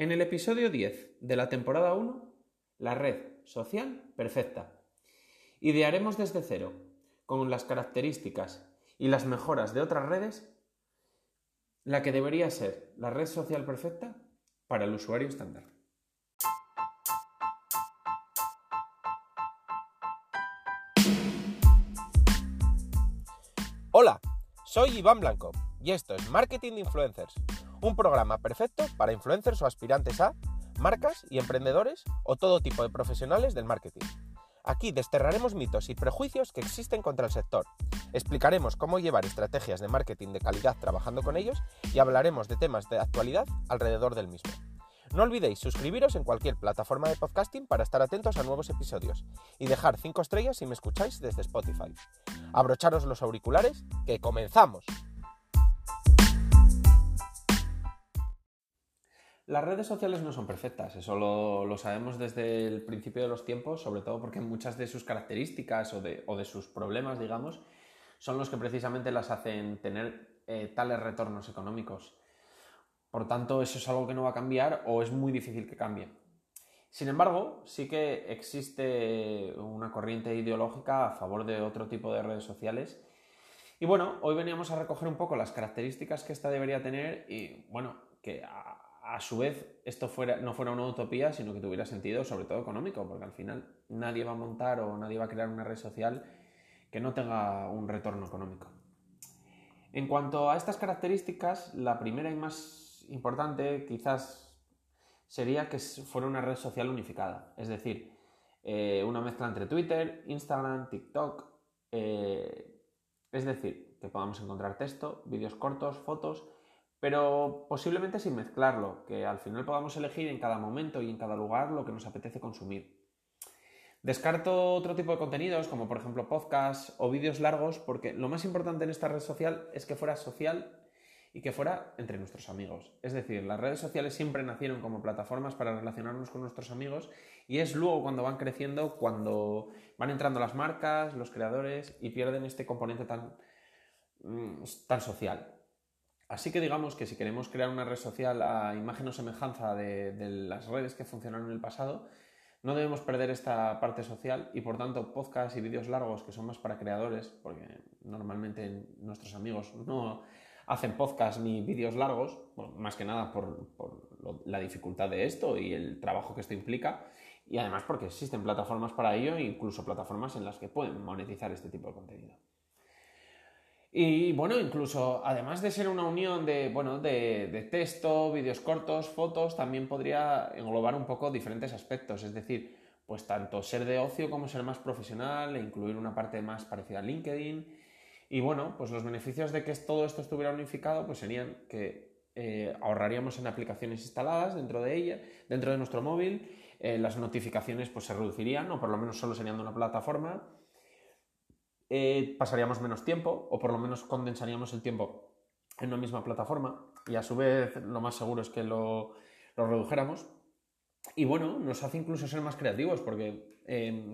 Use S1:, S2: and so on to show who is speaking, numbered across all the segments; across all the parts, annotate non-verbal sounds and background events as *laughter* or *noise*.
S1: En el episodio 10 de la temporada 1, la red social perfecta. Idearemos desde cero, con las características y las mejoras de otras redes, la que debería ser la red social perfecta para el usuario estándar.
S2: Hola, soy Iván Blanco y esto es Marketing de Influencers, un programa perfecto para influencers o aspirantes a marcas y emprendedores o todo tipo de profesionales del marketing. Aquí desterraremos mitos y prejuicios que existen contra el sector. Explicaremos cómo llevar estrategias de marketing de calidad trabajando con ellos y hablaremos de temas de actualidad alrededor del mismo. No olvidéis suscribiros en cualquier plataforma de podcasting para estar atentos a nuevos episodios y dejar 5 estrellas si me escucháis desde Spotify. Abrocharos los auriculares, que comenzamos.
S1: Las redes sociales no son perfectas, eso lo, sabemos desde el principio de los tiempos, sobre todo porque muchas de sus características o de, sus problemas, digamos, son los que precisamente las hacen tener eh, tales retornos económicos. Por tanto, eso es algo que no va a cambiar o es muy difícil que cambie. Sin embargo, sí que existe una corriente ideológica a favor de otro tipo de redes sociales. Y bueno, hoy veníamos a recoger un poco las características que esta debería tener y bueno, que a, su vez esto fuera, no fuera una utopía, sino que tuviera sentido, sobre todo económico, porque al final nadie va a montar o nadie va a crear una red social que no tenga un retorno económico. En cuanto a estas características, la primera y más importante quizás sería que fuera una red social unificada, es decir, eh, una mezcla entre Twitter, Instagram, TikTok, eh, es decir, que podamos encontrar texto, vídeos cortos, fotos, pero posiblemente sin mezclarlo, que al final podamos elegir en cada momento y en cada lugar lo que nos apetece consumir. Descarto otro tipo de contenidos, como por ejemplo podcasts o vídeos largos, porque lo más importante en esta red social es que fuera social y que fuera entre nuestros amigos. Es decir, las redes sociales siempre nacieron como plataformas para relacionarnos con nuestros amigos y es luego cuando van creciendo, cuando van entrando las marcas, los creadores y pierden este componente tan, mm, tan social. Así que digamos que si queremos crear una red social a imagen o semejanza de, las redes que funcionaron en el pasado, no debemos perder esta parte social y por tanto podcasts y vídeos largos que son más para creadores, porque normalmente nuestros amigos no hacen podcast ni vídeos largos, más que nada por, la dificultad de esto y el trabajo que esto implica, y además porque existen plataformas para ello, incluso plataformas en las que pueden monetizar este tipo de contenido. Y bueno, incluso además de ser una unión de, bueno, de, de, texto, vídeos cortos, fotos, también podría englobar un poco diferentes aspectos, es decir, pues tanto ser de ocio como ser más profesional e incluir una parte más parecida a LinkedIn. Y bueno, pues los beneficios de que todo esto estuviera unificado pues serían que eh, ahorraríamos en aplicaciones instaladas dentro de ella, dentro de nuestro móvil, eh, las notificaciones pues se reducirían o por lo menos solo serían de una plataforma, eh, pasaríamos menos tiempo o por lo menos condensaríamos el tiempo en una misma plataforma y a su vez lo más seguro es que lo, lo redujéramos. Y bueno, nos hace incluso ser más creativos porque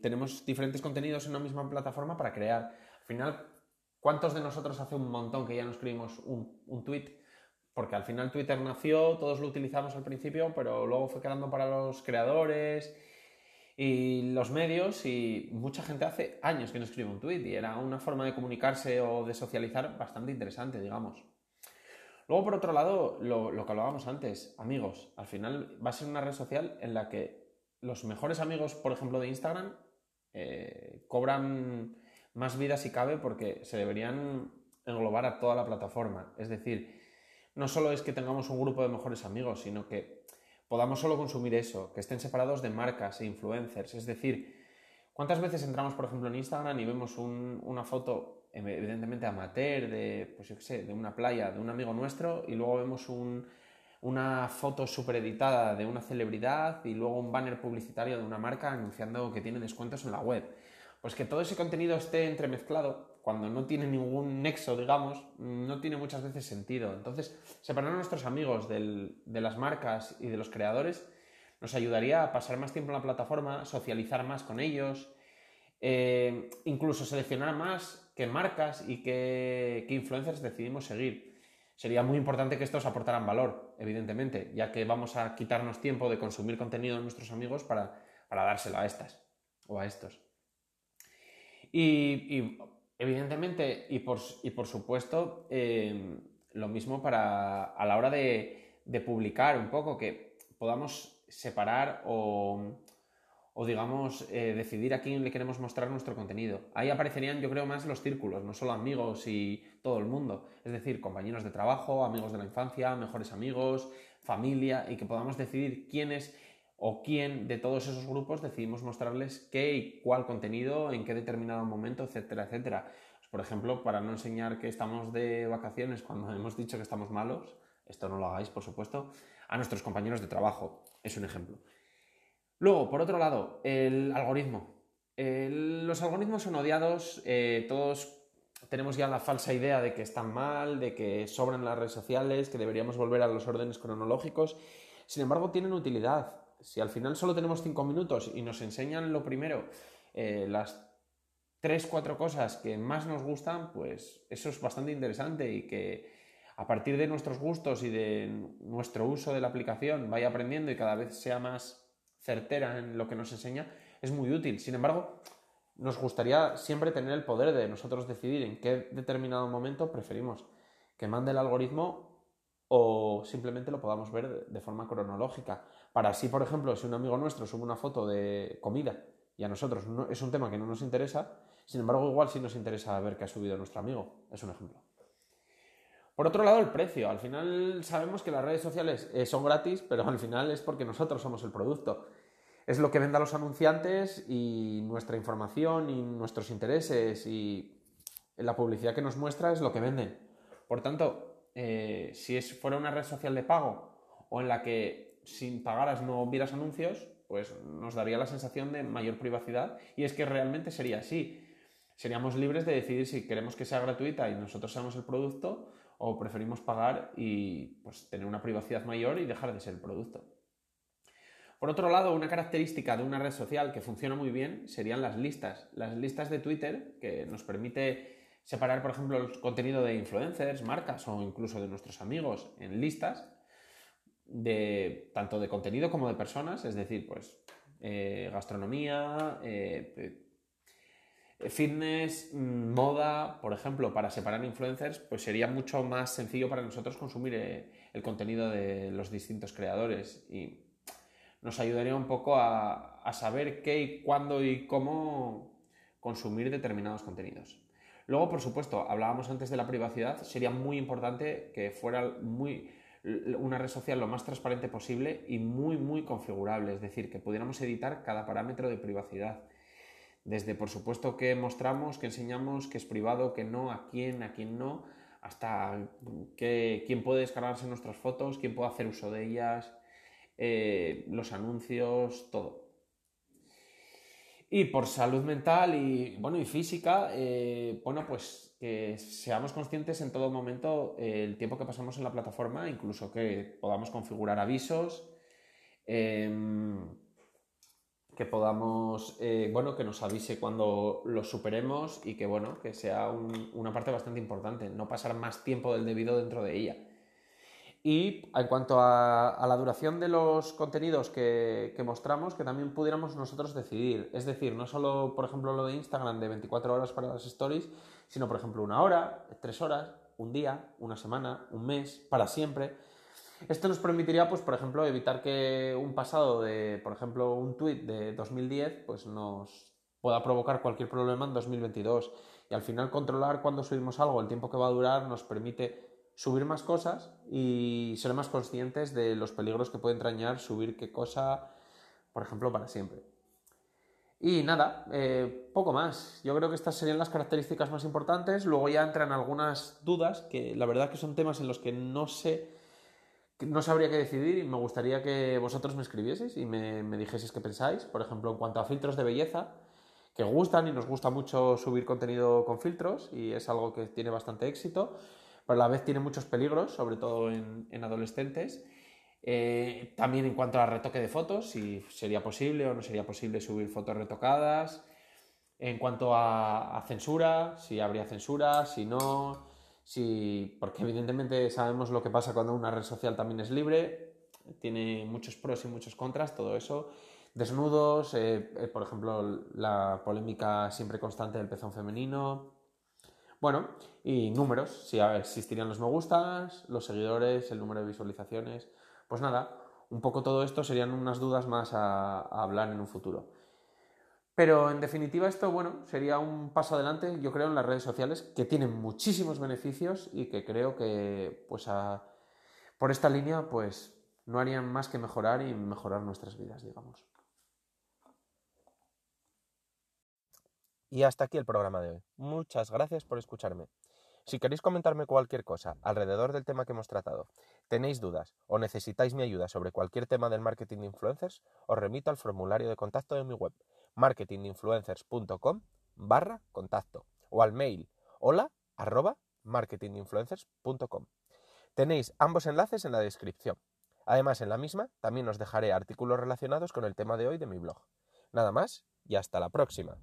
S1: tenemos diferentes contenidos en una misma plataforma para crear. Al final ¿Cuántos de nosotros hace un montón que ya no escribimos un, un tweet? Porque al final Twitter nació, todos lo utilizamos al principio, pero luego fue quedando para los creadores y los medios y mucha gente hace años que no escribe un tweet y era una forma de comunicarse o de socializar bastante interesante, digamos. Luego, por otro lado, lo, que hablábamos antes, amigos. Al final va a ser una red social en la que los mejores amigos, por ejemplo, de Instagram, eh, cobran más vida si cabe porque se deberían englobar a toda la plataforma. Es decir, no solo es que tengamos un grupo de mejores amigos, sino que podamos solo consumir eso, que estén separados de marcas e influencers. Es decir, ¿cuántas veces entramos, por ejemplo, en Instagram y vemos una foto evidentemente amateur de, pues yo qué sé, de una playa, de un amigo nuestro, y luego vemos una foto super editada de una celebridad y luego un banner publicitario de una marca anunciando que tiene descuentos en la web pues que todo ese contenido esté entremezclado, cuando no tiene ningún nexo, digamos, no tiene muchas veces sentido. Entonces, separar a nuestros amigos de las marcas y de los creadores nos ayudaría a pasar más tiempo en la plataforma, socializar más con ellos, eh, incluso seleccionar más qué marcas y qué, qué influencers decidimos seguir. sería muy importante que estos aportaran valor, evidentemente, ya que vamos a quitarnos tiempo de consumir contenido de nuestros amigos para, dárselo a estas o a estos. Y, evidentemente, y por, y por supuesto, eh, lo mismo para a la hora de, de publicar un poco, que podamos separar o o digamos eh, decidir a quién le queremos mostrar nuestro contenido. Ahí aparecerían yo creo más los círculos, no solo amigos y todo el mundo, es decir, compañeros de trabajo, amigos de la infancia, mejores amigos, familia y que podamos decidir quiénes o quién de todos esos grupos decidimos mostrarles qué y cuál contenido en qué determinado momento, etcétera, etcétera. Por ejemplo, para no enseñar que estamos de vacaciones cuando *laughs* hemos dicho que estamos malos, esto no lo hagáis, por supuesto, a nuestros compañeros de trabajo, es un ejemplo. Luego, por otro lado, el algoritmo. los algoritmos son odiados, eh, todos tenemos ya la falsa idea de que están mal, de que sobran las redes sociales, que deberíamos volver a los órdenes cronológicos. Sin embargo, tienen utilidad. Si al final solo tenemos cinco minutos y nos enseñan lo primero, eh, las tres, cuatro cosas que más nos gustan, pues eso es bastante interesante y que a partir de nuestros gustos y de nuestro uso de la aplicación vaya aprendiendo y cada vez sea más certera en lo que nos enseña, es muy útil. Sin embargo, nos gustaría siempre tener el poder de nosotros decidir en qué determinado momento preferimos que mande el algoritmo o simplemente lo podamos ver de forma cronológica. Para así, por ejemplo, si un amigo nuestro sube una foto de comida y a nosotros no, es un tema que no nos interesa, sin embargo, igual sí nos interesa ver qué ha subido nuestro amigo. Es un ejemplo. Por otro lado, el precio. Al final sabemos que las redes sociales eh, son gratis, pero al final es porque nosotros somos el producto. Es lo que venda los anunciantes y nuestra información y nuestros intereses y la publicidad que nos muestra es lo que venden. Por tanto, eh, si es, fuera una red social de pago o en la que sin pagaras no hubieras anuncios, pues nos daría la sensación de mayor privacidad y es que realmente sería así. Seríamos libres de decidir si queremos que sea gratuita y nosotros seamos el producto o preferimos pagar y pues, tener una privacidad mayor y dejar de ser el producto. Por otro lado, una característica de una red social que funciona muy bien serían las listas. Las listas de Twitter, que nos permite separar, por ejemplo, el contenido de influencers, marcas o incluso de nuestros amigos en listas, de, tanto de contenido como de personas, es decir, pues eh, gastronomía, eh, Fitness, mm, moda, por ejemplo, para separar influencers, pues sería mucho más sencillo para nosotros consumir eh, el contenido de los distintos creadores y nos ayudaría un poco a, saber qué y cuándo y cómo consumir determinados contenidos. Luego, por supuesto, hablábamos antes de la privacidad, sería muy importante que fuera muy, una red social lo más transparente posible y muy, muy configurable, es decir, que pudiéramos editar cada parámetro de privacidad desde, por supuesto, que mostramos, que enseñamos, que es privado, que no, a quién, a quién no, hasta que, quién puede descargarse nuestras fotos, quién puede hacer uso de ellas, eh, los anuncios, todo. Y por salud mental y, bueno, y física, eh, bueno, pues que seamos conscientes en todo momento eh, el tiempo que pasamos en la plataforma, incluso que podamos configurar avisos. Em, que podamos, eh, bueno, que nos avise cuando lo superemos y que, bueno, que sea una parte bastante importante, no pasar más tiempo del debido dentro de ella. Y en cuanto a, la duración de los contenidos que, mostramos, que también pudiéramos nosotros decidir. Es decir, no solo, por ejemplo, lo de Instagram de 24 horas para las stories, sino, por ejemplo, una hora, tres horas, un día, una semana, un mes, para siempre esto nos permitiría, pues, por ejemplo, evitar que un pasado de, por ejemplo, un tweet de 2010, pues nos pueda provocar cualquier problema en 2022. Y al final controlar cuando subimos algo, el tiempo que va a durar, nos permite subir más cosas y ser más conscientes de los peligros que puede entrañar subir qué cosa, por ejemplo, para siempre. Y nada, eh, poco más. Yo creo que estas serían las características más importantes. Luego ya entran algunas dudas, que la verdad que son temas en los que no sé no sabría qué decidir y me gustaría que vosotros me escribieseis y me, me dijeseis qué pensáis. Por ejemplo, en cuanto a filtros de belleza, que gustan y nos gusta mucho subir contenido con filtros y es algo que tiene bastante éxito, pero a la vez tiene muchos peligros, sobre todo en, adolescentes. Eh, también en cuanto a retoque de fotos, si sería posible o no sería posible subir fotos retocadas. En cuanto a, a censura, si habría censura, si no Si, porque evidentemente sabemos lo que pasa cuando una red social también es libre, tiene muchos pros y muchos contras, todo eso. Desnudos, eh, eh, por ejemplo, la polémica siempre constante del pezón femenino. Bueno, y números, si existirían los me gustas, los seguidores, el número de visualizaciones. Pues nada, un poco todo esto serían unas dudas más a hablar en un futuro. Pero en definitiva esto, bueno, sería un paso adelante, yo creo, en las redes sociales que tienen muchísimos beneficios y que creo que, pues, por esta línea, pues, no harían más que mejorar y mejorar nuestras vidas, digamos.
S2: Y hasta aquí el programa de hoy. Muchas gracias por escucharme. Si queréis comentarme cualquier cosa alrededor del tema que hemos tratado, tenéis dudas o necesitáis mi ayuda sobre cualquier tema del marketing de influencers, os remito al formulario de contacto de mi web marketinginfluencers.com barra contacto o al mail hola arroba marketinginfluencers.com. Tenéis ambos enlaces en la descripción. Además, en la misma también os dejaré artículos relacionados con el tema de hoy de mi blog. Nada más y hasta la próxima.